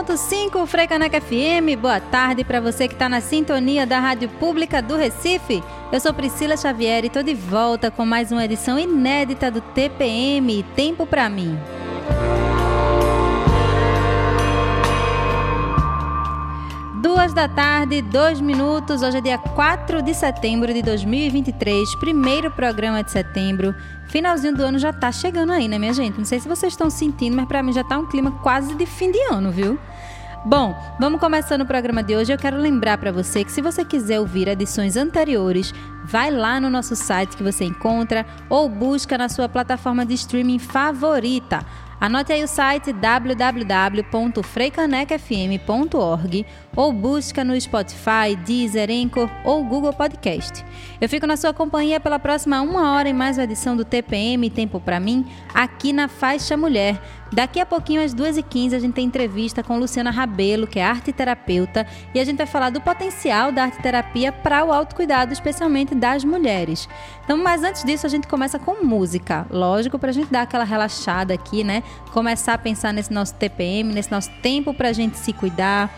101.5 Frecaneca FM. Boa tarde para você que está na sintonia da Rádio Pública do Recife. Eu sou Priscila Xavier e estou de volta com mais uma edição inédita do TPM Tempo para mim. Duas da tarde, dois minutos. Hoje é dia 4 de setembro de 2023, primeiro programa de setembro. Finalzinho do ano já tá chegando aí, né, minha gente? Não sei se vocês estão sentindo, mas para mim já tá um clima quase de fim de ano, viu? Bom, vamos começando o programa de hoje. Eu quero lembrar para você que se você quiser ouvir edições anteriores, vai lá no nosso site que você encontra ou busca na sua plataforma de streaming favorita. Anote aí o site www.freicanecfm.org ou busca no Spotify, Deezer, Anchor ou Google Podcast. Eu fico na sua companhia pela próxima uma hora em mais uma edição do TPM Tempo para mim, aqui na Faixa Mulher. Daqui a pouquinho, às 2h15, a gente tem entrevista com Luciana Rabelo, que é arte terapeuta, e a gente vai falar do potencial da arte terapia para o autocuidado, especialmente das mulheres. Então, mas antes disso, a gente começa com música. Lógico, para a gente dar aquela relaxada aqui, né? Começar a pensar nesse nosso TPM, nesse nosso tempo para a gente se cuidar.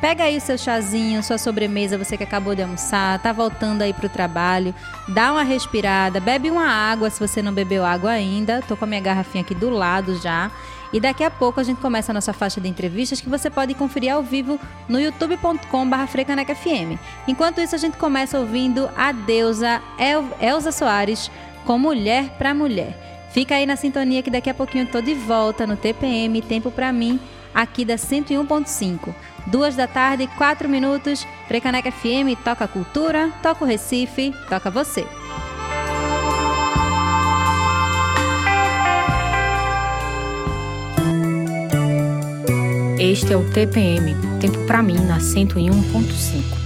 Pega aí o seu chazinho, sua sobremesa, você que acabou de almoçar, tá voltando aí pro trabalho, dá uma respirada, bebe uma água se você não bebeu água ainda. Tô com a minha garrafinha aqui do lado já. E daqui a pouco a gente começa a nossa faixa de entrevistas que você pode conferir ao vivo no youtube.com/frecanecfm. Enquanto isso a gente começa ouvindo a deusa El Elza Soares com Mulher para Mulher. Fica aí na sintonia que daqui a pouquinho eu tô de volta no TPM Tempo para mim aqui da 101.5. Duas da tarde, quatro minutos. Frecaneca FM toca cultura, toca o Recife, toca você. Este é o TPM, tempo para mim na 101.5.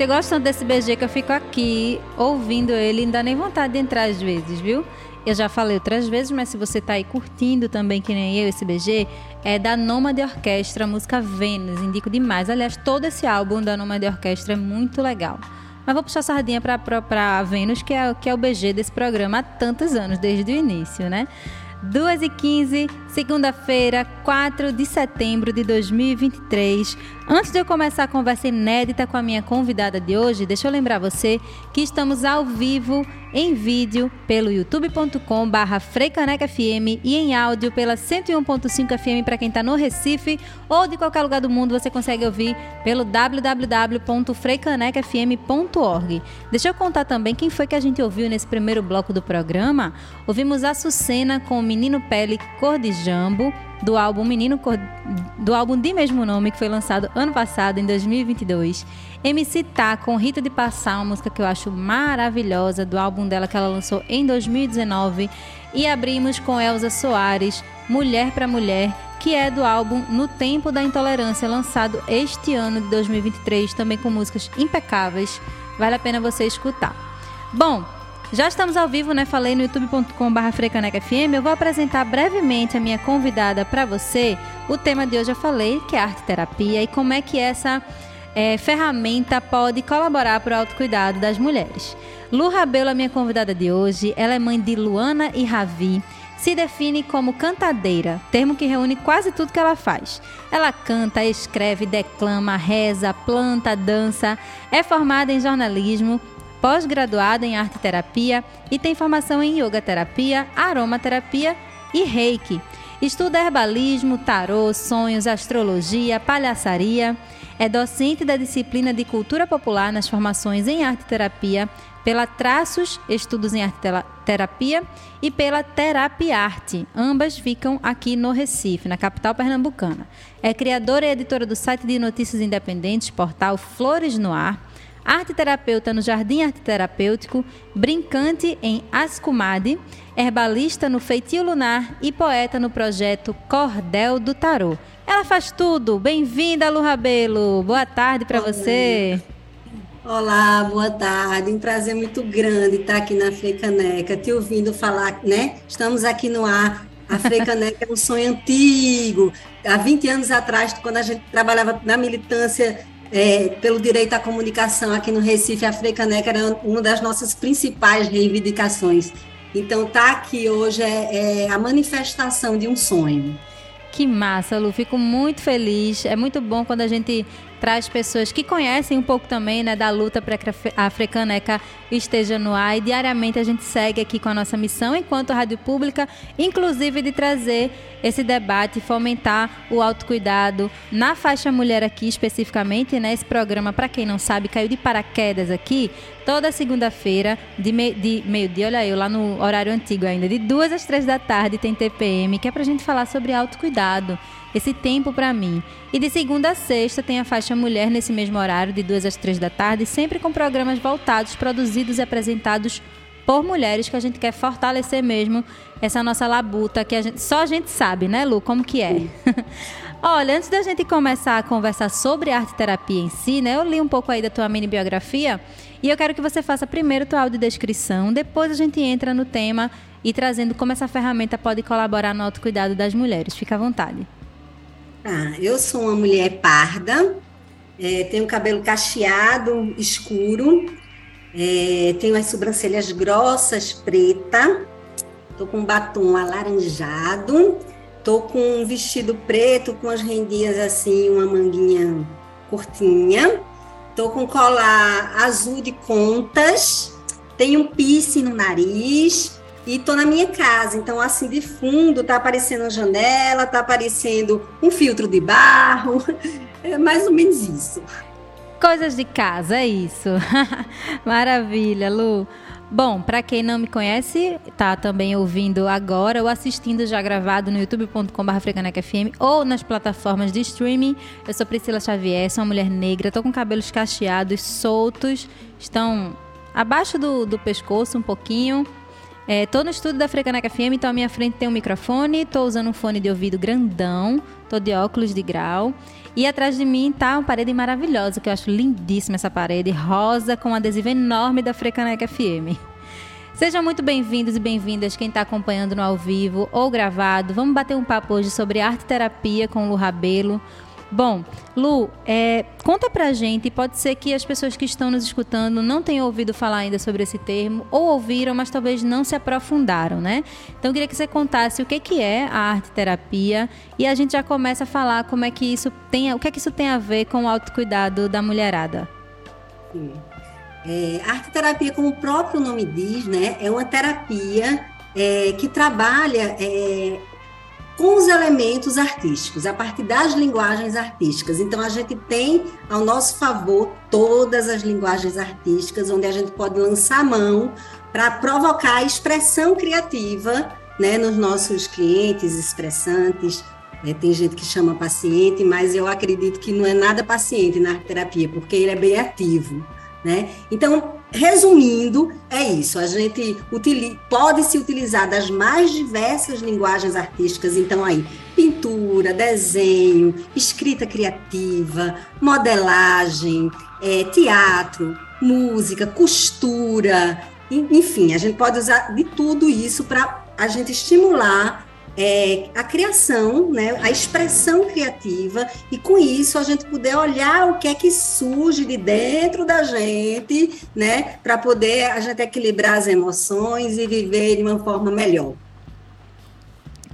gente, eu gosto tanto desse BG que eu fico aqui ouvindo ele, dá nem vontade de entrar às vezes, viu? Eu já falei outras vezes, mas se você tá aí curtindo também, que nem eu, esse BG, é da Nômade Orquestra, a música Vênus, indico demais. Aliás, todo esse álbum da Nômade Orquestra é muito legal. Mas vou puxar sardinha para Vênus, que é, que é o BG desse programa há tantos anos, desde o início, né? 2 e 15 segunda-feira, 4 de setembro de 2023. Antes de eu começar a conversa inédita com a minha convidada de hoje, deixa eu lembrar você que estamos ao vivo em vídeo pelo youtube.com barra FM e em áudio pela 101.5 FM para quem está no Recife ou de qualquer lugar do mundo você consegue ouvir pelo www.freicanecafm.org. Deixa eu contar também quem foi que a gente ouviu nesse primeiro bloco do programa. Ouvimos a Sucena com o Menino Pele Cor de Jambo, do álbum Menino Cor... do álbum de mesmo nome que foi lançado ano passado em 2022. MC Tá com Rita de Passar, uma música que eu acho maravilhosa do álbum dela que ela lançou em 2019 e abrimos com Elza Soares, Mulher para Mulher, que é do álbum No Tempo da Intolerância, lançado este ano de 2023, também com músicas impecáveis. Vale a pena você escutar. Bom, já estamos ao vivo, né? Falei no youtube.com.br FM. Eu vou apresentar brevemente a minha convidada para você. O tema de hoje eu falei, que é arte terapia e como é que essa é, ferramenta pode colaborar para o autocuidado das mulheres. Lu Rabelo, a minha convidada de hoje, ela é mãe de Luana e Ravi. Se define como cantadeira, termo que reúne quase tudo que ela faz. Ela canta, escreve, declama, reza, planta, dança, é formada em jornalismo, pós-graduada em arte terapia e tem formação em yoga terapia, aromaterapia e reiki. Estuda herbalismo, tarô, sonhos, astrologia, palhaçaria. É docente da disciplina de cultura popular nas formações em arte terapia pela Traços Estudos em Arte Terapia e pela Terapia Arte. Ambas ficam aqui no Recife, na capital pernambucana. É criadora e editora do site de notícias independentes, portal Flores no Ar arte terapeuta no Jardim Arte Terapêutico, brincante em Ascumade, herbalista no Feitio Lunar e poeta no projeto Cordel do Tarô. Ela faz tudo. Bem-vinda, Lu Rabelo. Boa tarde para você. Olá, boa tarde. Um prazer muito grande estar aqui na Frecaneca, te ouvindo falar, né? Estamos aqui no ar. A Frecaneca é um sonho antigo. Há 20 anos atrás, quando a gente trabalhava na militância é, pelo direito à comunicação aqui no Recife, a Freicaneca era uma das nossas principais reivindicações. Então, tá aqui hoje é, é a manifestação de um sonho. Que massa, Lu. Fico muito feliz. É muito bom quando a gente traz pessoas que conhecem um pouco também né, da luta para que a Frecaneca esteja no ar. E diariamente a gente segue aqui com a nossa missão enquanto rádio pública, inclusive de trazer esse debate, fomentar o autocuidado na faixa mulher aqui especificamente. Né, esse programa, para quem não sabe, caiu de paraquedas aqui toda segunda-feira, de, me, de meio-dia, olha eu, lá no horário antigo ainda, de duas às três da tarde tem TPM, que é para a gente falar sobre autocuidado esse tempo para mim. E de segunda a sexta tem a faixa Mulher nesse mesmo horário, de duas às três da tarde, sempre com programas voltados, produzidos e apresentados por mulheres que a gente quer fortalecer mesmo essa nossa labuta que a gente, só a gente sabe, né, Lu, como que é. Olha, antes da gente começar a conversar sobre arte terapia em si, né, eu li um pouco aí da tua mini biografia e eu quero que você faça primeiro tua audiodescrição, depois a gente entra no tema e trazendo como essa ferramenta pode colaborar no autocuidado das mulheres. Fica à vontade. Ah, eu sou uma mulher parda, é, tenho cabelo cacheado, escuro, é, tenho as sobrancelhas grossas, preta, tô com batom alaranjado, tô com um vestido preto com as rendinhas assim, uma manguinha curtinha, tô com colar azul de contas, tenho um piercing no nariz, e tô na minha casa. Então, assim, de fundo, tá aparecendo a janela, tá aparecendo um filtro de barro, é mais ou menos isso. Coisas de casa, é isso. Maravilha, Lu. Bom, para quem não me conhece, tá também ouvindo agora ou assistindo já gravado no youtube.com.br ou nas plataformas de streaming. Eu sou Priscila Xavier, sou uma mulher negra, tô com cabelos cacheados, soltos, estão abaixo do, do pescoço um pouquinho, é, tô no estúdio da Frecaneca FM, então à minha frente tem um microfone, tô usando um fone de ouvido grandão, tô de óculos de grau. E atrás de mim tá uma parede maravilhosa, que eu acho lindíssima essa parede, rosa, com um adesivo enorme da Frecaneca FM. Sejam muito bem-vindos e bem-vindas quem está acompanhando no ao vivo ou gravado. Vamos bater um papo hoje sobre arte terapia com o Lu Rabelo. Bom, Lu, é, conta pra gente, pode ser que as pessoas que estão nos escutando não tenham ouvido falar ainda sobre esse termo, ou ouviram, mas talvez não se aprofundaram, né? Então eu queria que você contasse o que, que é a arte terapia e a gente já começa a falar como é que isso tem, o que é que isso tem a ver com o autocuidado da mulherada. Sim. É, arte terapia, como o próprio nome diz, né, é uma terapia é, que trabalha é, com os elementos artísticos, a partir das linguagens artísticas. Então, a gente tem ao nosso favor todas as linguagens artísticas, onde a gente pode lançar mão para provocar a expressão criativa né, nos nossos clientes expressantes. É, tem gente que chama paciente, mas eu acredito que não é nada paciente na terapia, porque ele é bem ativo. Né? Então, resumindo, é isso. A gente pode se utilizar das mais diversas linguagens artísticas. Então, aí, pintura, desenho, escrita criativa, modelagem, é, teatro, música, costura, enfim, a gente pode usar de tudo isso para a gente estimular é, a criação, né, a expressão criativa, e com isso a gente poder olhar o que é que surge de dentro da gente, né, para poder a gente equilibrar as emoções e viver de uma forma melhor.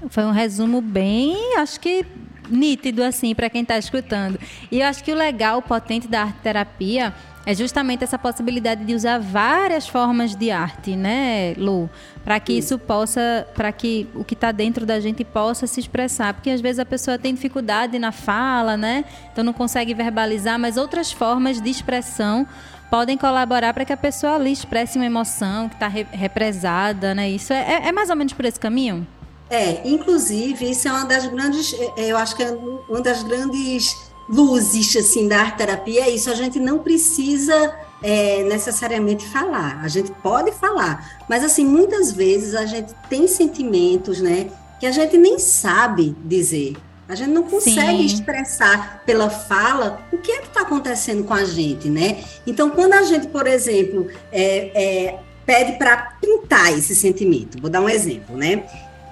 Foi um resumo bem, acho que nítido assim para quem está escutando. E eu acho que o legal, o potente da arte terapia é justamente essa possibilidade de usar várias formas de arte, né, Lu? Para que isso possa, para que o que está dentro da gente possa se expressar. Porque às vezes a pessoa tem dificuldade na fala, né? Então não consegue verbalizar, mas outras formas de expressão podem colaborar para que a pessoa ali expresse uma emoção que está re represada, né? Isso é, é, é mais ou menos por esse caminho? É, inclusive, isso é uma das grandes, é, eu acho que é uma das grandes luzes assim da arte terapia é isso a gente não precisa é, necessariamente falar a gente pode falar mas assim muitas vezes a gente tem sentimentos né que a gente nem sabe dizer a gente não consegue Sim. expressar pela fala o que é que está acontecendo com a gente né então quando a gente por exemplo é, é, pede para pintar esse sentimento vou dar um exemplo né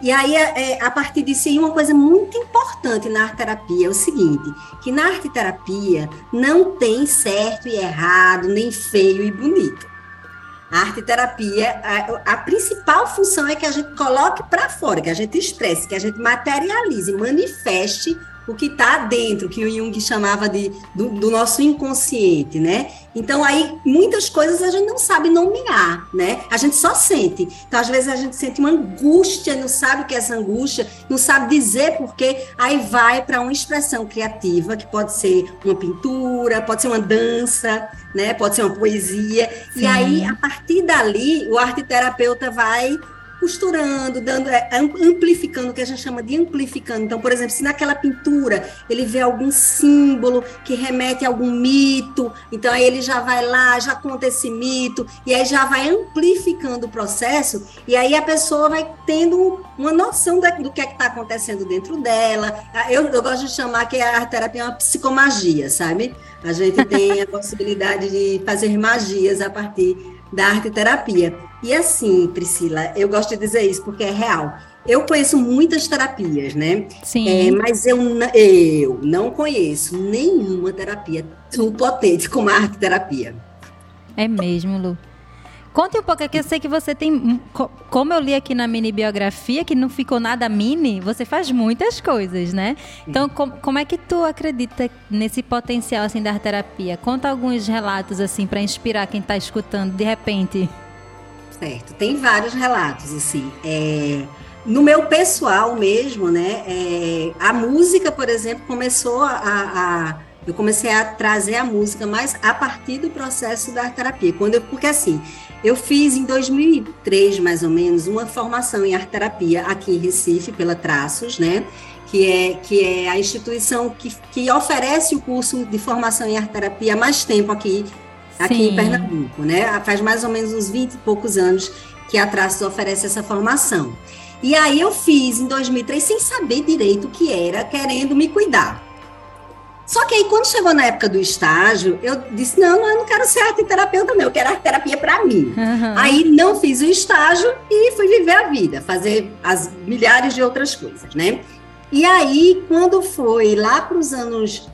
e aí, é, é, a partir disso, uma coisa muito importante na arte terapia é o seguinte: que na arte terapia não tem certo e errado, nem feio e bonito. A arte terapia, a, a principal função é que a gente coloque para fora, que a gente expresse, que a gente materialize, manifeste o que está dentro, que o Jung chamava de do, do, nosso inconsciente, né? Então aí muitas coisas a gente não sabe nomear, né? A gente só sente. Então às vezes a gente sente uma angústia, não sabe o que é essa angústia, não sabe dizer porquê, aí vai para uma expressão criativa que pode ser uma pintura, pode ser uma dança, né? Pode ser uma poesia. Sim. E aí a partir dali o arte terapeuta vai costurando, dando, é, amplificando, o que a gente chama de amplificando. Então, por exemplo, se naquela pintura ele vê algum símbolo que remete a algum mito, então aí ele já vai lá, já conta esse mito, e aí já vai amplificando o processo, e aí a pessoa vai tendo uma noção do que é que está acontecendo dentro dela. Eu, eu gosto de chamar que a arte terapia é uma psicomagia, sabe? A gente tem a possibilidade de fazer magias a partir da arte terapia. E assim, Priscila, eu gosto de dizer isso porque é real. Eu conheço muitas terapias, né? Sim. É, mas eu, eu não conheço nenhuma terapia tão potente como a arte terapia. É mesmo, Lu. Conte um pouco, é que eu sei que você tem, como eu li aqui na mini biografia, que não ficou nada mini, você faz muitas coisas, né? Então, com, como é que tu acredita nesse potencial assim da terapia? Conta alguns relatos assim para inspirar quem está escutando de repente. Certo, tem vários relatos assim. É, no meu pessoal mesmo, né? É, a música, por exemplo, começou a, a eu comecei a trazer a música mais a partir do processo da terapia. Quando eu, porque assim, eu fiz em 2003, mais ou menos, uma formação em arte terapia aqui em Recife, pela Traços, né? Que é, que é a instituição que, que oferece o curso de formação em arte terapia há mais tempo aqui, aqui Sim. em Pernambuco, né? Faz mais ou menos uns 20 e poucos anos que a Traços oferece essa formação. E aí eu fiz em 2003 sem saber direito o que era, querendo me cuidar. Só que aí, quando chegou na época do estágio, eu disse: não, eu não quero ser arte terapeuta, não, eu quero arte terapia para mim. Uhum. Aí não fiz o estágio e fui viver a vida, fazer as milhares de outras coisas, né? E aí, quando foi lá para os anos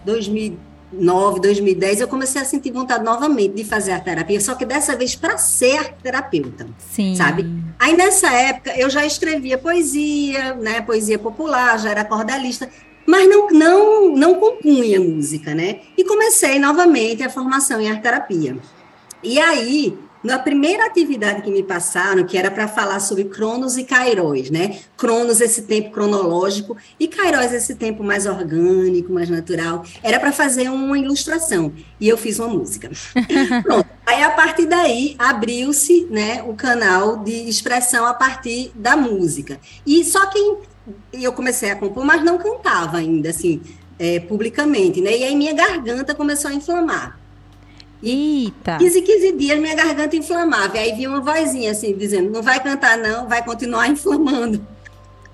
2009, 2010, eu comecei a sentir vontade novamente de fazer a terapia, só que dessa vez para ser terapeuta. Sim. Sabe? Aí nessa época eu já escrevia poesia, né, poesia popular, já era cordalista, mas não não não compunha música, né? E comecei novamente a formação em arte terapia. E aí na primeira atividade que me passaram, que era para falar sobre Cronos e Kairos, né? Cronos, esse tempo cronológico, e Kairos, esse tempo mais orgânico, mais natural, era para fazer uma ilustração. E eu fiz uma música. Pronto. Aí, a partir daí, abriu-se né, o canal de expressão a partir da música. E só que eu comecei a compor, mas não cantava ainda, assim, é, publicamente, né? E aí minha garganta começou a inflamar. Eita! 15, 15 dias minha garganta inflamava. E aí vinha uma vozinha assim, dizendo: não vai cantar, não, vai continuar inflamando.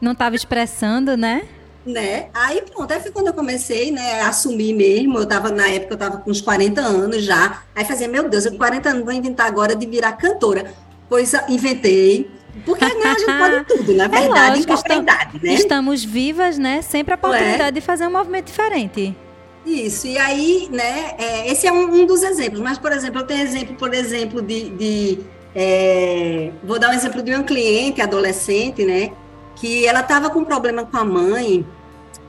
Não estava expressando, né? Né? Aí pronto, aí foi quando eu comecei, né, a assumir mesmo. Eu tava, na época, eu tava com uns 40 anos já. Aí fazia, meu Deus, eu com 40 anos vou inventar agora de virar cantora. Pois inventei. Porque né, a gente pode tudo, na é verdade, é lógico, estamos, idade, né? Estamos vivas, né? Sempre a oportunidade é? de fazer um movimento diferente. Isso, e aí, né, é, esse é um, um, dos exemplos, mas, por exemplo, eu tenho exemplo, por exemplo, de, de é, vou dar um exemplo de uma cliente adolescente, né, que ela estava com problema com a mãe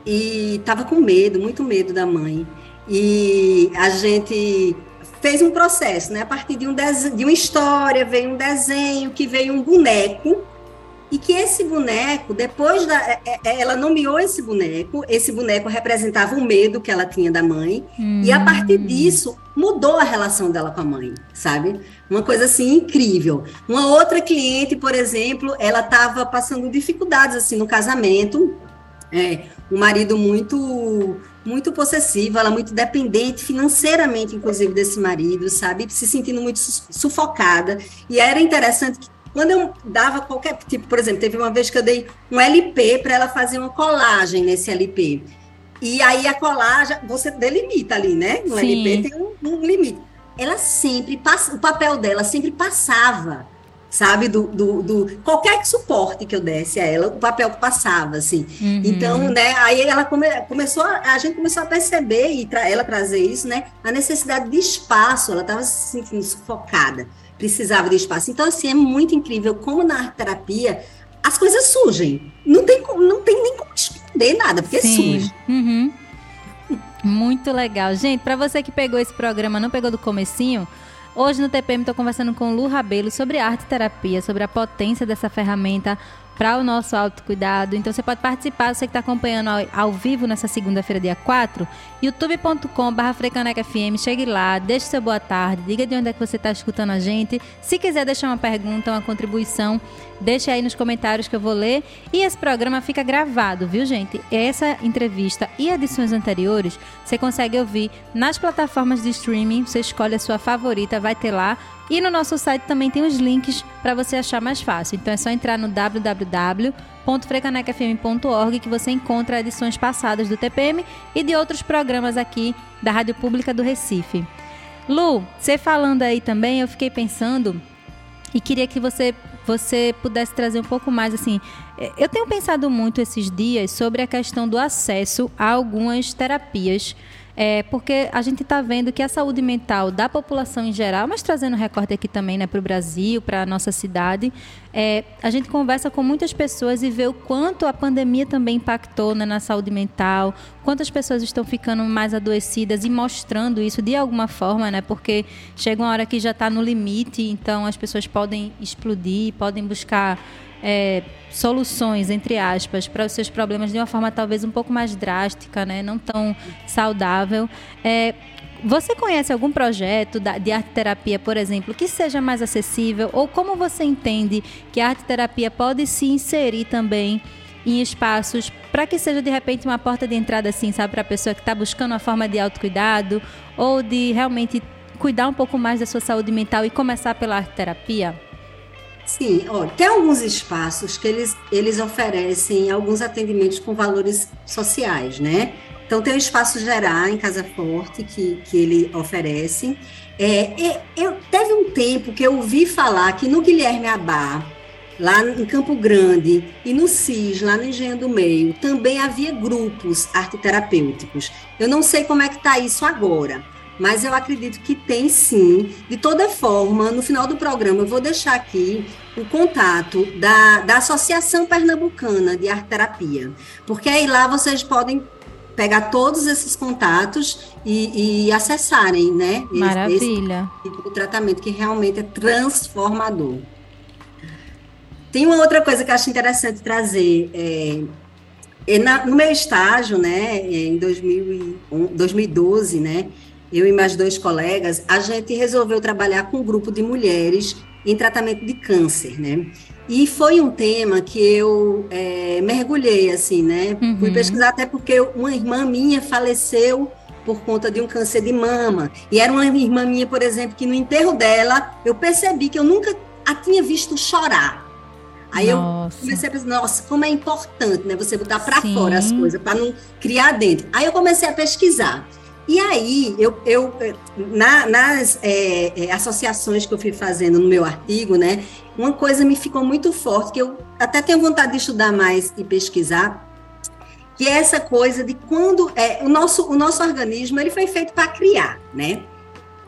e estava com medo, muito medo da mãe, e a gente fez um processo, né, a partir de, um de uma história, veio um desenho, que veio um boneco, e que esse boneco, depois da. É, é, é, ela nomeou esse boneco, esse boneco representava o medo que ela tinha da mãe, hum. e a partir disso mudou a relação dela com a mãe, sabe? Uma coisa assim incrível. Uma outra cliente, por exemplo, ela estava passando dificuldades assim no casamento, é, um marido muito muito possessivo, ela muito dependente financeiramente, inclusive, desse marido, sabe? Se sentindo muito sufocada. E era interessante que quando eu dava qualquer tipo, por exemplo, teve uma vez que eu dei um LP para ela fazer uma colagem nesse LP. E aí a colagem, você delimita ali, né? No Sim. LP tem um, um, limite. Ela sempre passa, o papel dela sempre passava, sabe? Do, do, do, qualquer suporte que eu desse a ela, o papel passava, assim. Uhum. Então, né? Aí ela come, começou, a, a gente começou a perceber e tra, ela trazer isso, né? A necessidade de espaço. Ela estava se sentindo sufocada precisava de espaço. Então, assim, é muito incrível como na arte terapia as coisas surgem. Não tem, não tem nem como esconder nada, porque Sim. surge. Uhum. Muito legal. Gente, para você que pegou esse programa, não pegou do comecinho, hoje no TPM estou conversando com Lu Rabelo sobre arte terapia, sobre a potência dessa ferramenta para o nosso autocuidado. Então você pode participar, você que está acompanhando ao, ao, vivo nessa segunda-feira, dia 4, youtube.com.br chegue lá, deixe seu boa tarde, diga de onde é que você está escutando a gente. Se quiser deixar uma pergunta, uma contribuição, deixe aí nos comentários que eu vou ler. E esse programa fica gravado, viu gente? Essa entrevista e edições anteriores você consegue ouvir nas plataformas de streaming, você escolhe a sua favorita, vai ter lá e no nosso site também tem os links para você achar mais fácil. Então é só entrar no www.frecanecfm.org que você encontra edições passadas do TPM e de outros programas aqui da Rádio Pública do Recife. Lu, você falando aí também, eu fiquei pensando e queria que você você pudesse trazer um pouco mais assim. É, eu tenho pensado muito esses dias sobre a questão do acesso a algumas terapias é, porque a gente está vendo que a saúde mental da população em geral, mas trazendo recorte aqui também né, para o Brasil, para a nossa cidade, é, a gente conversa com muitas pessoas e vê o quanto a pandemia também impactou né, na saúde mental, quantas pessoas estão ficando mais adoecidas e mostrando isso de alguma forma, né? Porque chega uma hora que já está no limite, então as pessoas podem explodir, podem buscar é, soluções, entre aspas, para os seus problemas de uma forma talvez um pouco mais drástica, né? não tão saudável. É, você conhece algum projeto de arte terapia, por exemplo, que seja mais acessível? Ou como você entende que a arte terapia pode se inserir também em espaços para que seja de repente uma porta de entrada, assim, sabe, para a pessoa que está buscando uma forma de autocuidado ou de realmente cuidar um pouco mais da sua saúde mental e começar pela arte terapia? Sim, tem alguns espaços que eles, eles oferecem alguns atendimentos com valores sociais, né? Então, tem o Espaço Gerar, em Casa Forte, que, que ele oferece. É, eu, teve um tempo que eu ouvi falar que no Guilherme Abá lá em Campo Grande e no CIS, lá no Engenho do Meio, também havia grupos arteterapêuticos. Eu não sei como é que está isso agora, mas eu acredito que tem sim. De toda forma, no final do programa, eu vou deixar aqui o contato da, da Associação Pernambucana de Arte Terapia, porque aí lá vocês podem pegar todos esses contatos e, e acessarem, né? Maravilha. Esse tipo de tratamento que realmente é transformador. Tem uma outra coisa que eu acho interessante trazer. É, é na, no meu estágio, né, em 2012, né, eu e mais dois colegas, a gente resolveu trabalhar com um grupo de mulheres em tratamento de câncer, né? E foi um tema que eu é, mergulhei, assim, né? Uhum. Fui pesquisar até porque uma irmã minha faleceu por conta de um câncer de mama. E era uma irmã minha, por exemplo, que no enterro dela, eu percebi que eu nunca a tinha visto chorar. Aí nossa. eu comecei a pensar, nossa, como é importante, né? Você botar para fora as coisas, para não criar dentro. Aí eu comecei a pesquisar. E aí, eu, eu na, nas é, é, associações que eu fui fazendo no meu artigo, né, uma coisa me ficou muito forte, que eu até tenho vontade de estudar mais e pesquisar, que é essa coisa de quando é, o, nosso, o nosso organismo ele foi feito para criar, né?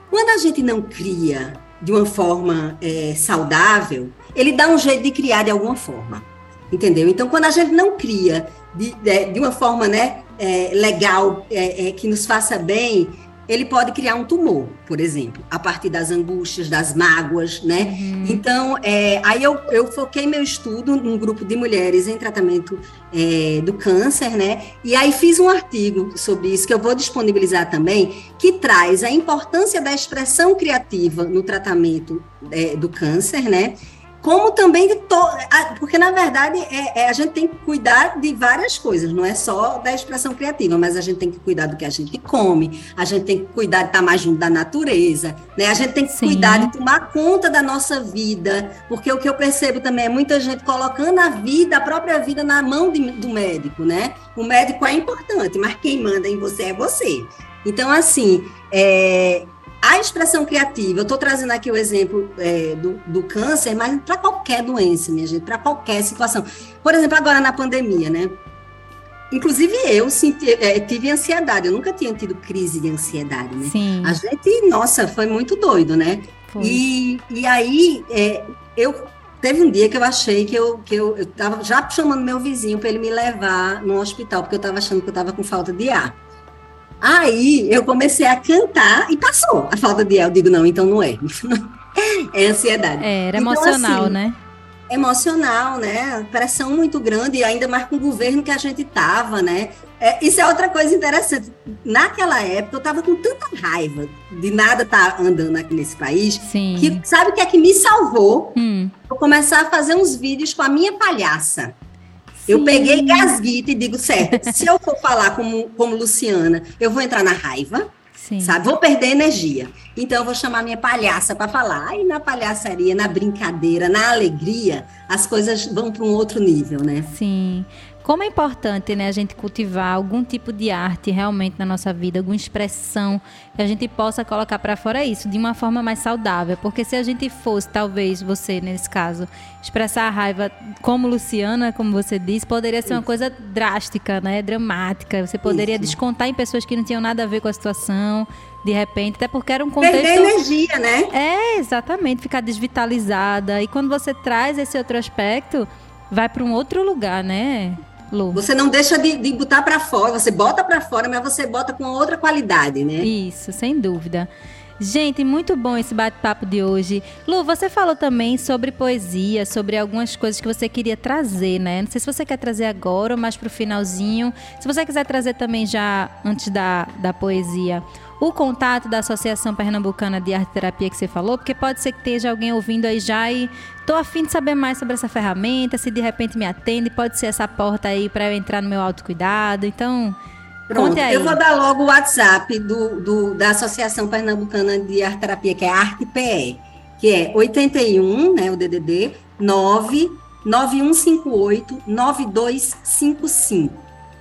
Quando a gente não cria de uma forma é, saudável, ele dá um jeito de criar de alguma forma, entendeu? Então, quando a gente não cria de, de, de uma forma né, é, legal, é, é, que nos faça bem, ele pode criar um tumor, por exemplo, a partir das angústias, das mágoas, né? Uhum. Então, é, aí eu, eu foquei meu estudo num grupo de mulheres em tratamento é, do câncer, né? E aí fiz um artigo sobre isso que eu vou disponibilizar também, que traz a importância da expressão criativa no tratamento é, do câncer, né? Como também de to... porque na verdade é, é, a gente tem que cuidar de várias coisas, não é só da expressão criativa, mas a gente tem que cuidar do que a gente come, a gente tem que cuidar de estar mais junto da natureza, né? A gente tem que Sim. cuidar de tomar conta da nossa vida, porque o que eu percebo também é muita gente colocando a vida, a própria vida na mão de, do médico, né? O médico é importante, mas quem manda em você é você. Então, assim, é, a expressão criativa, eu estou trazendo aqui o exemplo é, do, do câncer, mas para qualquer doença, minha gente, para qualquer situação. Por exemplo, agora na pandemia, né? Inclusive eu senti, é, tive ansiedade, eu nunca tinha tido crise de ansiedade, né? Sim. A gente, nossa, foi muito doido, né? E, e aí, é, eu teve um dia que eu achei que eu, que eu, eu tava já chamando meu vizinho para ele me levar no hospital, porque eu estava achando que eu estava com falta de ar. Aí eu comecei a cantar e passou a falta de ar. Eu digo, não, então não é. é ansiedade. É, era então, emocional, assim, né? Emocional, né? Pressão muito grande, e ainda mais com o governo que a gente tava, né? É, isso é outra coisa interessante. Naquela época, eu tava com tanta raiva de nada estar tá andando aqui nesse país, Sim. que sabe o que é que me salvou? Hum. Eu começar a fazer uns vídeos com a minha palhaça. Eu peguei gasguita e digo, certo, se eu for falar como, como Luciana, eu vou entrar na raiva, Sim. sabe? Vou perder energia. Então eu vou chamar minha palhaça para falar. Aí na palhaçaria, na brincadeira, na alegria, as coisas vão para um outro nível, né? Sim. Como é importante né, a gente cultivar algum tipo de arte realmente na nossa vida, alguma expressão que a gente possa colocar para fora isso de uma forma mais saudável. Porque se a gente fosse, talvez você nesse caso, expressar a raiva como Luciana, como você disse, poderia ser uma coisa drástica, né, dramática. Você poderia isso. descontar em pessoas que não tinham nada a ver com a situação de repente, até porque era um contexto. Perder energia, né? É, exatamente, ficar desvitalizada. E quando você traz esse outro aspecto, vai para um outro lugar, né? Lu. Você não deixa de, de botar para fora, você bota para fora, mas você bota com outra qualidade, né? Isso, sem dúvida. Gente, muito bom esse bate-papo de hoje. Lu, você falou também sobre poesia, sobre algumas coisas que você queria trazer, né? Não sei se você quer trazer agora ou mais para o finalzinho. Se você quiser trazer também já antes da, da poesia o contato da Associação Pernambucana de Arte Terapia que você falou, porque pode ser que esteja alguém ouvindo aí já e tô afim de saber mais sobre essa ferramenta, se de repente me atende, pode ser essa porta aí para eu entrar no meu autocuidado. Então, Pronto, eu vou dar logo o WhatsApp do, do, da Associação Pernambucana de Arte Terapia, que é ArtePE, que é 81, né, o DDD, 9 9158 9255.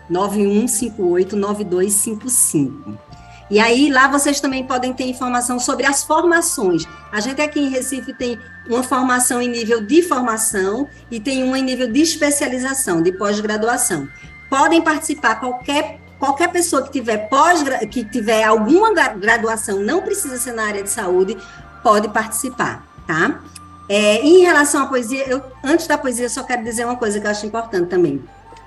9158 9255. E aí lá vocês também podem ter informação sobre as formações. A gente aqui em Recife tem uma formação em nível de formação e tem uma em nível de especialização, de pós-graduação. Podem participar qualquer qualquer pessoa que tiver pós que tiver alguma graduação, não precisa ser na área de saúde, pode participar, tá? É, em relação à poesia, eu, antes da poesia, eu só quero dizer uma coisa que eu acho importante também.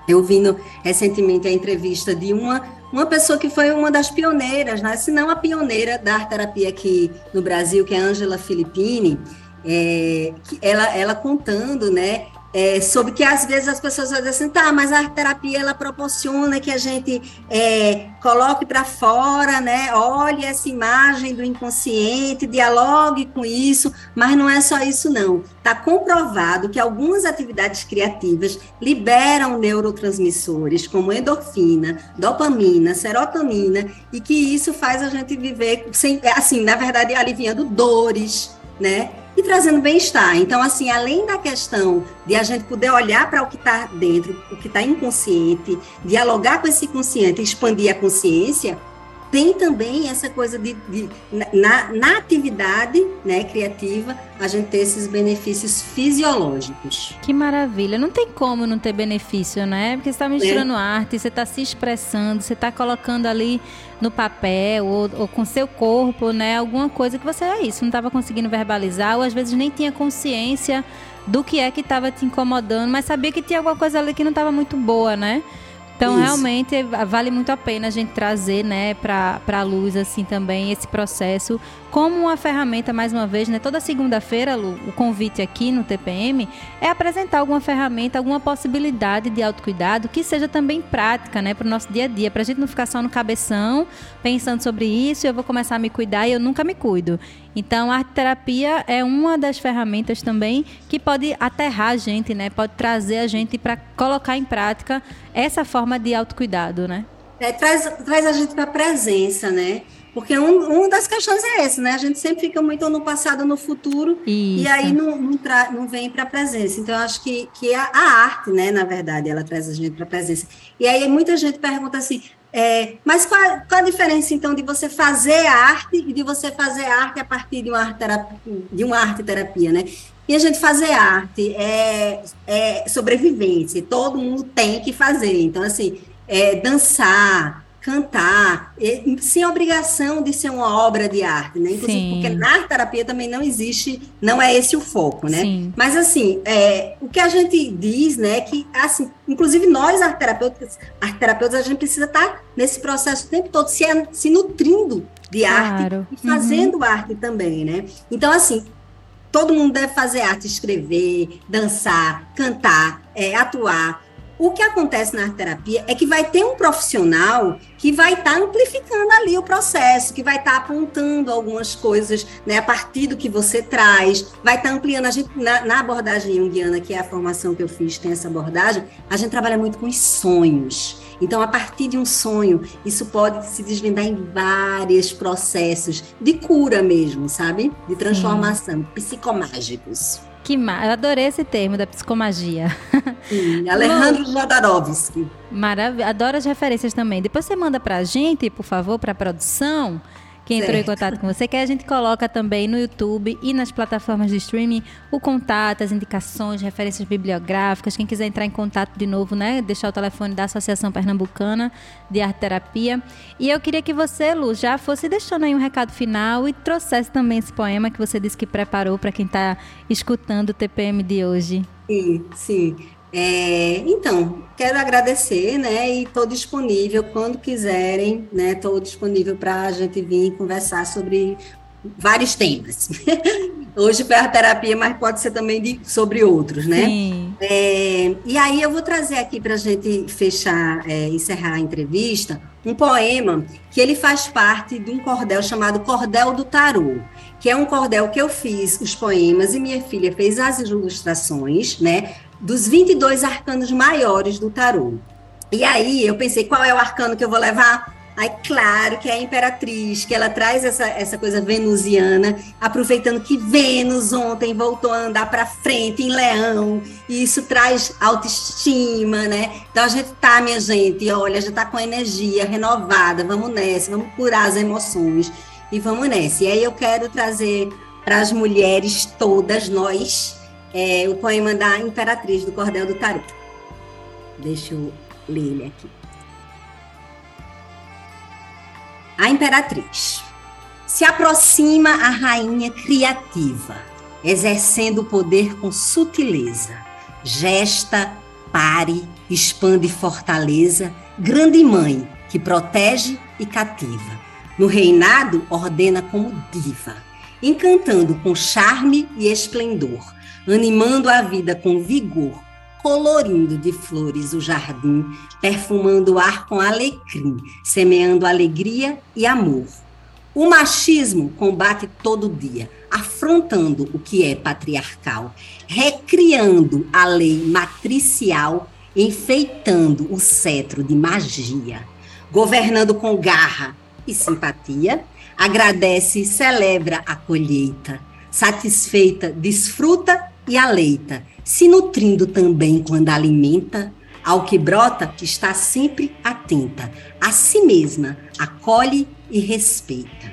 Eu vi no, recentemente a entrevista de uma, uma pessoa que foi uma das pioneiras, né? se não a pioneira da terapia aqui no Brasil, que é a Angela Filippini, é, ela, ela contando né, é, sobre que às vezes as pessoas vão dizer assim, tá, mas a terapia ela proporciona que a gente é, coloque para fora, né, olhe essa imagem do inconsciente, dialogue com isso, mas não é só isso não. Está comprovado que algumas atividades criativas liberam neurotransmissores como endorfina, dopamina, serotonina e que isso faz a gente viver sem, assim, na verdade, aliviando dores, né? E trazendo bem-estar. Então, assim, além da questão de a gente poder olhar para o que está dentro, o que está inconsciente, dialogar com esse consciente, expandir a consciência, tem também essa coisa de, de na, na, atividade né, criativa, a gente ter esses benefícios fisiológicos. Que maravilha. Não tem como não ter benefício, né? Porque você está misturando é. arte, você está se expressando, você está colocando ali no papel ou, ou, com seu corpo, né? Alguma coisa que você é isso, não estava conseguindo verbalizar, ou às vezes nem tinha consciência do que é que estava te incomodando, mas sabia que tinha alguma coisa ali que não estava muito boa, né? Então, Isso. realmente, vale muito a pena a gente trazer, né, para a luz, assim, também, esse processo como uma ferramenta, mais uma vez, né? Toda segunda-feira, Lu, o convite aqui no TPM é apresentar alguma ferramenta, alguma possibilidade de autocuidado que seja também prática, né, para o nosso dia a dia, para a gente não ficar só no cabeção, pensando sobre isso, eu vou começar a me cuidar e eu nunca me cuido. Então, a terapia é uma das ferramentas também que pode aterrar a gente, né? Pode trazer a gente para colocar em prática essa forma de autocuidado, né? É, traz, traz a gente para a presença, né? Porque um, uma das questões é essa, né? A gente sempre fica muito no passado no futuro Isso. e aí não, não, tra, não vem para a presença. Então, eu acho que, que a, a, arte, né, na verdade, ela traz a gente para a presença. E aí muita gente pergunta assim, é, mas qual, qual, a diferença, então, de você fazer arte e de você fazer a arte a partir de uma arte terapia, de uma arte terapia, né? E a gente fazer arte é, é sobrevivência, todo mundo tem que fazer. Então, assim, é, dançar, cantar, sem obrigação de ser uma obra de arte, né? Inclusive, Sim. porque na terapia também não existe, não é esse o foco, né? Sim. Mas assim, é, o que a gente diz, né, que assim, inclusive nós arte terapeutas, arte terapeutas, a gente precisa estar nesse processo o tempo todo se, se nutrindo de claro. arte e fazendo uhum. arte também, né? Então assim, todo mundo deve fazer arte, escrever, dançar, cantar, é, atuar. O que acontece na terapia é que vai ter um profissional que vai estar tá amplificando ali o processo, que vai estar tá apontando algumas coisas né, a partir do que você traz, vai estar tá ampliando. A gente, na, na abordagem junguiana, que é a formação que eu fiz, tem essa abordagem, a gente trabalha muito com os sonhos. Então, a partir de um sonho, isso pode se desvendar em vários processos de cura mesmo, sabe? De transformação, Sim. psicomágicos. Que ma... Eu adorei esse termo da psicomagia. Sim, Alejandro Jodorowsky. Maravilha. Adoro as referências também. Depois você manda pra gente, por favor, pra produção que entrou certo. em contato com você, que a gente coloca também no YouTube e nas plataformas de streaming o contato, as indicações, referências bibliográficas. Quem quiser entrar em contato de novo, né? Deixar o telefone da Associação Pernambucana de Arte Terapia. E eu queria que você, Lu, já fosse deixando aí um recado final e trouxesse também esse poema que você disse que preparou para quem está escutando o TPM de hoje. Sim, sim. É, então, quero agradecer, né? E estou disponível quando quiserem, né? Estou disponível para a gente vir conversar sobre vários temas. Hoje foi a terapia, mas pode ser também de, sobre outros, né? Sim. É, e aí eu vou trazer aqui para a gente fechar, é, encerrar a entrevista, um poema que ele faz parte de um cordel chamado Cordel do Tarô, que é um cordel que eu fiz os poemas e minha filha fez as ilustrações, né? Dos 22 arcanos maiores do tarô. E aí eu pensei, qual é o arcano que eu vou levar? Aí, claro que é a imperatriz, que ela traz essa, essa coisa venusiana, aproveitando que Vênus ontem voltou a andar para frente em Leão, e isso traz autoestima, né? Então a gente tá, minha gente, olha, já tá com energia renovada, vamos nessa, vamos curar as emoções e vamos nessa. E aí eu quero trazer para as mulheres todas nós é, o poema da Imperatriz do Cordel do Tarot. Deixa eu ler ele aqui. A Imperatriz. Se aproxima a rainha criativa, exercendo o poder com sutileza. Gesta, pare, expande fortaleza, grande mãe que protege e cativa. No reinado, ordena como diva, encantando com charme e esplendor, animando a vida com vigor, colorindo de flores o jardim, perfumando o ar com alecrim, semeando alegria e amor. O machismo combate todo dia, afrontando o que é patriarcal, recriando a lei matricial, enfeitando o cetro de magia, governando com garra e simpatia, agradece e celebra a colheita, satisfeita, desfruta e aleita, se nutrindo também quando alimenta, ao que brota está sempre atenta, a si mesma acolhe e respeita.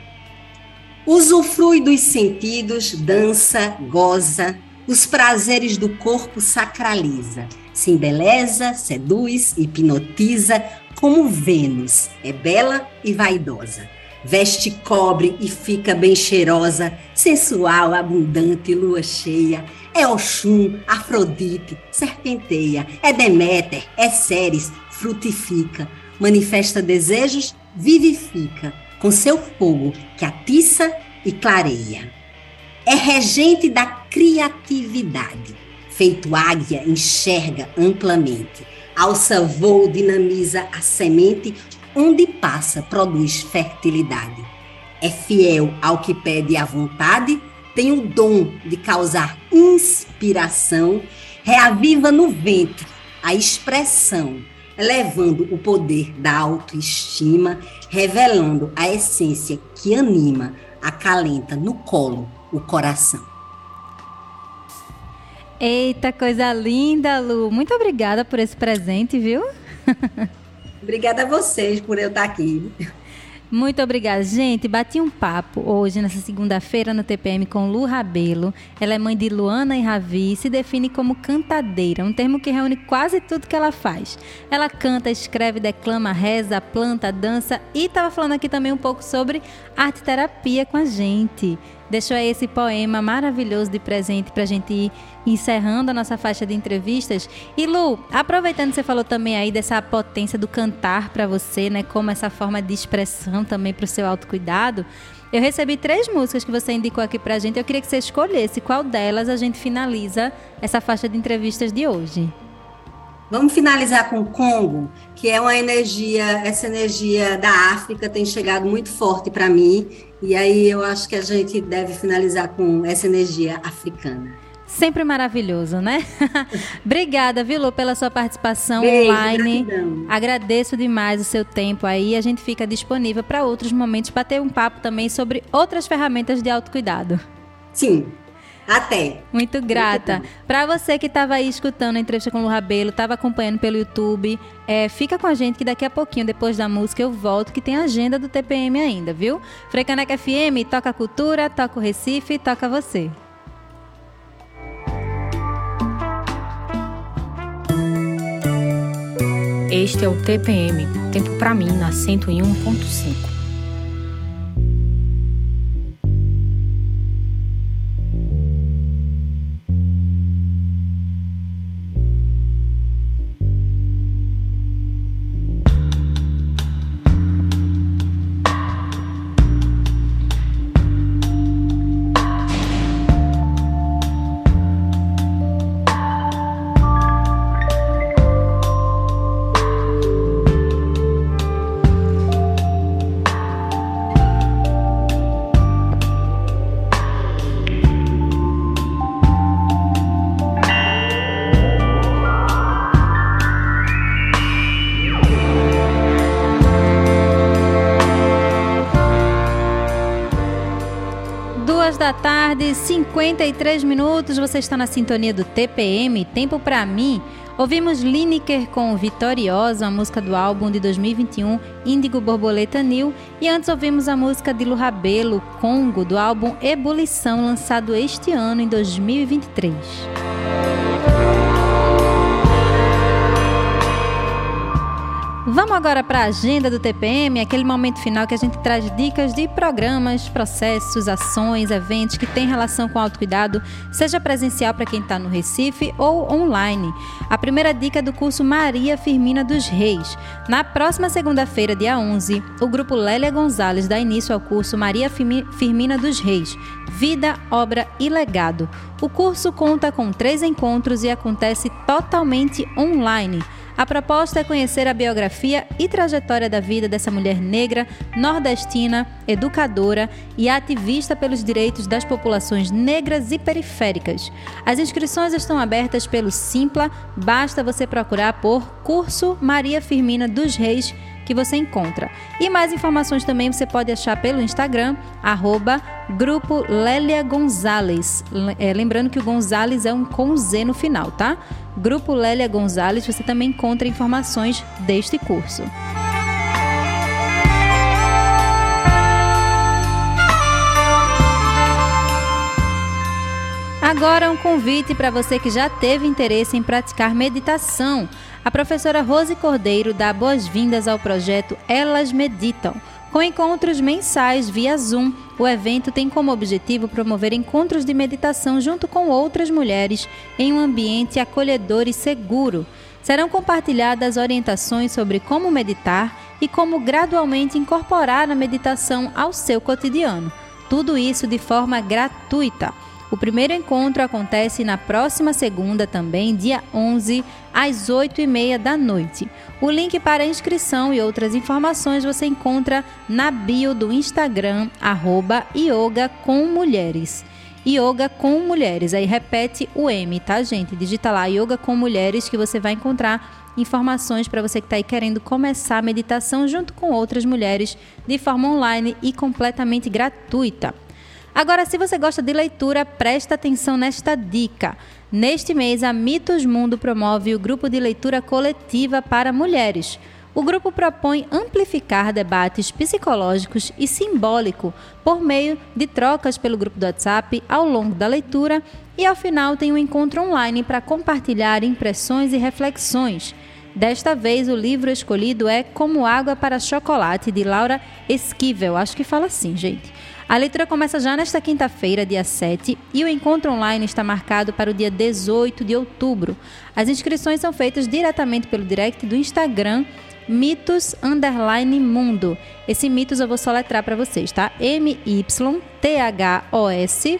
Usufrui dos sentidos, dança, goza, os prazeres do corpo sacraliza, se embeleza, seduz, hipnotiza, como Vênus, é bela e vaidosa veste cobre e fica bem cheirosa, sensual, abundante, lua cheia. É Oxum, Afrodite, serpenteia, é Deméter, é Ceres, frutifica, manifesta desejos, vivifica, com seu fogo que atiça e clareia. É regente da criatividade, feito águia, enxerga amplamente, alça voo, dinamiza a semente onde passa produz fertilidade. É fiel ao que pede à vontade, tem o dom de causar inspiração, reaviva no ventre a expressão, elevando o poder da autoestima, revelando a essência que anima, acalenta no colo o coração. Eita, coisa linda, Lu. Muito obrigada por esse presente, viu? Obrigada a vocês por eu estar aqui. Muito obrigada, gente. Bati um papo hoje, nessa segunda-feira, no TPM com Lu Rabelo. Ela é mãe de Luana e Ravi e se define como cantadeira, um termo que reúne quase tudo que ela faz. Ela canta, escreve, declama, reza, planta, dança e estava falando aqui também um pouco sobre arte terapia com a gente deixou aí esse poema maravilhoso de presente para a gente ir encerrando a nossa faixa de entrevistas. E Lu, aproveitando que você falou também aí dessa potência do cantar para você, né, como essa forma de expressão também para o seu autocuidado, eu recebi três músicas que você indicou aqui para a gente. Eu queria que você escolhesse qual delas a gente finaliza essa faixa de entrevistas de hoje. Vamos finalizar com o Congo, que é uma energia, essa energia da África tem chegado muito forte para mim, e aí eu acho que a gente deve finalizar com essa energia africana. Sempre maravilhoso, né? Obrigada, Vilu, pela sua participação Beijo, online. Gratidão. Agradeço demais o seu tempo aí. A gente fica disponível para outros momentos para ter um papo também sobre outras ferramentas de autocuidado. Sim, até. Muito grata. Para você que estava aí escutando a entrevista com o Lu Rabelo, estava acompanhando pelo YouTube, é, fica com a gente que daqui a pouquinho, depois da música, eu volto, que tem a agenda do TPM ainda, viu? Frecaneca FM, toca cultura, toca o Recife, toca você. Este é o TPM, Tempo para mim na 101.5. da tarde, 53 minutos. Você está na sintonia do TPM, Tempo para mim. Ouvimos Lineker com Vitoriosa, a música do álbum de 2021 Índigo Borboleta New, e antes ouvimos a música de Lu Rabelo, Congo, do álbum Ebulição, lançado este ano em 2023. Vamos agora para a agenda do TPM, aquele momento final que a gente traz dicas de programas, processos, ações, eventos que têm relação com autocuidado, seja presencial para quem está no Recife ou online. A primeira dica é do curso Maria Firmina dos Reis. Na próxima segunda-feira, dia 11, o grupo Lélia Gonzalez dá início ao curso Maria Firmina dos Reis, Vida, Obra e Legado. O curso conta com três encontros e acontece totalmente online. A proposta é conhecer a biografia e trajetória da vida dessa mulher negra, nordestina, educadora e ativista pelos direitos das populações negras e periféricas. As inscrições estão abertas pelo Simpla, basta você procurar por Curso Maria Firmina dos Reis que você encontra. E mais informações também você pode achar pelo Instagram, arroba Grupo Lélia Gonzalez. É, lembrando que o Gonzalez é um com Z no final, tá? Grupo Lélia Gonzalez, você também encontra informações deste curso. Agora um convite para você que já teve interesse em praticar meditação. A professora Rose Cordeiro dá boas-vindas ao projeto Elas Meditam. Com encontros mensais via Zoom, o evento tem como objetivo promover encontros de meditação junto com outras mulheres em um ambiente acolhedor e seguro. Serão compartilhadas orientações sobre como meditar e como gradualmente incorporar a meditação ao seu cotidiano. Tudo isso de forma gratuita. O primeiro encontro acontece na próxima segunda, também, dia 11, às 8h30 da noite. O link para inscrição e outras informações você encontra na bio do Instagram, arroba Yoga com Mulheres. Yoga com Mulheres, aí repete o M, tá, gente? Digita lá Yoga com Mulheres que você vai encontrar informações para você que está aí querendo começar a meditação junto com outras mulheres de forma online e completamente gratuita. Agora, se você gosta de leitura, presta atenção nesta dica. Neste mês, a Mitos Mundo promove o grupo de leitura coletiva para mulheres. O grupo propõe amplificar debates psicológicos e simbólico por meio de trocas pelo grupo do WhatsApp ao longo da leitura e ao final tem um encontro online para compartilhar impressões e reflexões. Desta vez, o livro escolhido é Como Água para Chocolate, de Laura Esquivel. Acho que fala assim, gente. A leitura começa já nesta quinta-feira, dia 7, e o encontro online está marcado para o dia 18 de outubro. As inscrições são feitas diretamente pelo direct do Instagram Mitos Underline Mundo. Esse mitos eu vou soletrar para vocês, tá? M-Y-T-H-O-S,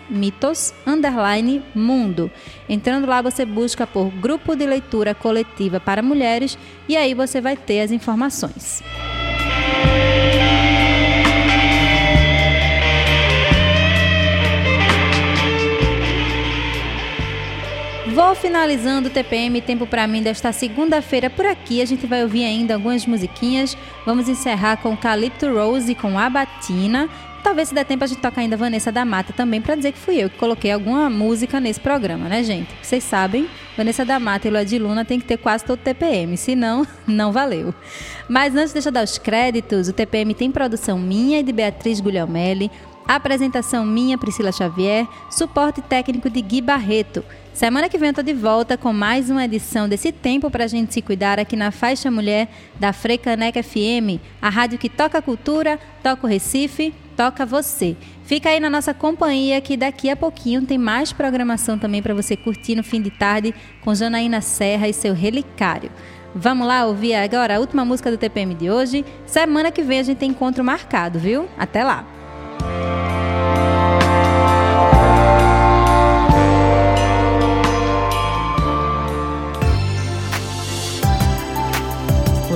Mitos Underline Mundo. Entrando lá, você busca por Grupo de Leitura Coletiva para Mulheres e aí você vai ter as informações. Finalizando o TPM Tempo para mim desta segunda-feira por aqui. A gente vai ouvir ainda algumas musiquinhas. Vamos encerrar com Calypto Rose com Abatina. Talvez se der tempo a gente toque ainda Vanessa da Mata também para dizer que fui eu que coloquei alguma música nesse programa, né, gente? Vocês sabem, Vanessa da Mata e Lua de Luna tem que ter quase todo o TPM, senão não valeu. Mas antes deixa eu dar os créditos, o TPM tem produção minha e de Beatriz Guglielmelli, apresentação minha, Priscila Xavier, suporte técnico de Gui Barreto. Semana que vem eu tô de volta com mais uma edição desse tempo para a gente se cuidar aqui na Faixa Mulher da Frecaneca FM, a rádio que toca a cultura, toca o Recife, toca você. Fica aí na nossa companhia que daqui a pouquinho tem mais programação também para você curtir no fim de tarde com Janaína Serra e seu Relicário. Vamos lá ouvir agora a última música do TPM de hoje. Semana que vem a gente tem encontro marcado, viu? Até lá!